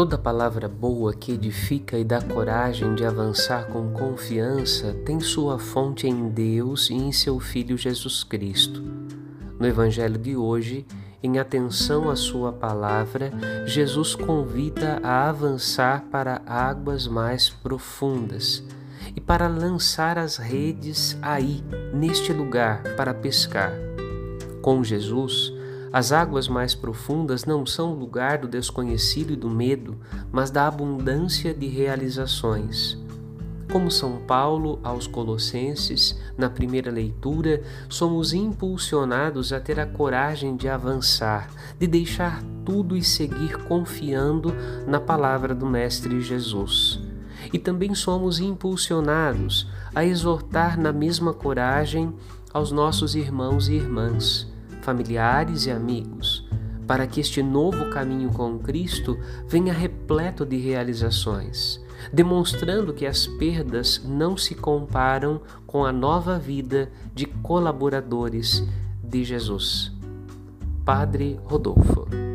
Toda palavra boa que edifica e dá coragem de avançar com confiança tem sua fonte em Deus e em seu Filho Jesus Cristo. No Evangelho de hoje, em atenção à Sua palavra, Jesus convida a avançar para águas mais profundas e para lançar as redes aí, neste lugar, para pescar. Com Jesus, as águas mais profundas não são o lugar do desconhecido e do medo, mas da abundância de realizações. Como São Paulo aos Colossenses, na primeira leitura, somos impulsionados a ter a coragem de avançar, de deixar tudo e seguir confiando na palavra do Mestre Jesus. E também somos impulsionados a exortar na mesma coragem aos nossos irmãos e irmãs familiares e amigos, para que este novo caminho com Cristo venha repleto de realizações, demonstrando que as perdas não se comparam com a nova vida de colaboradores de Jesus. Padre Rodolfo.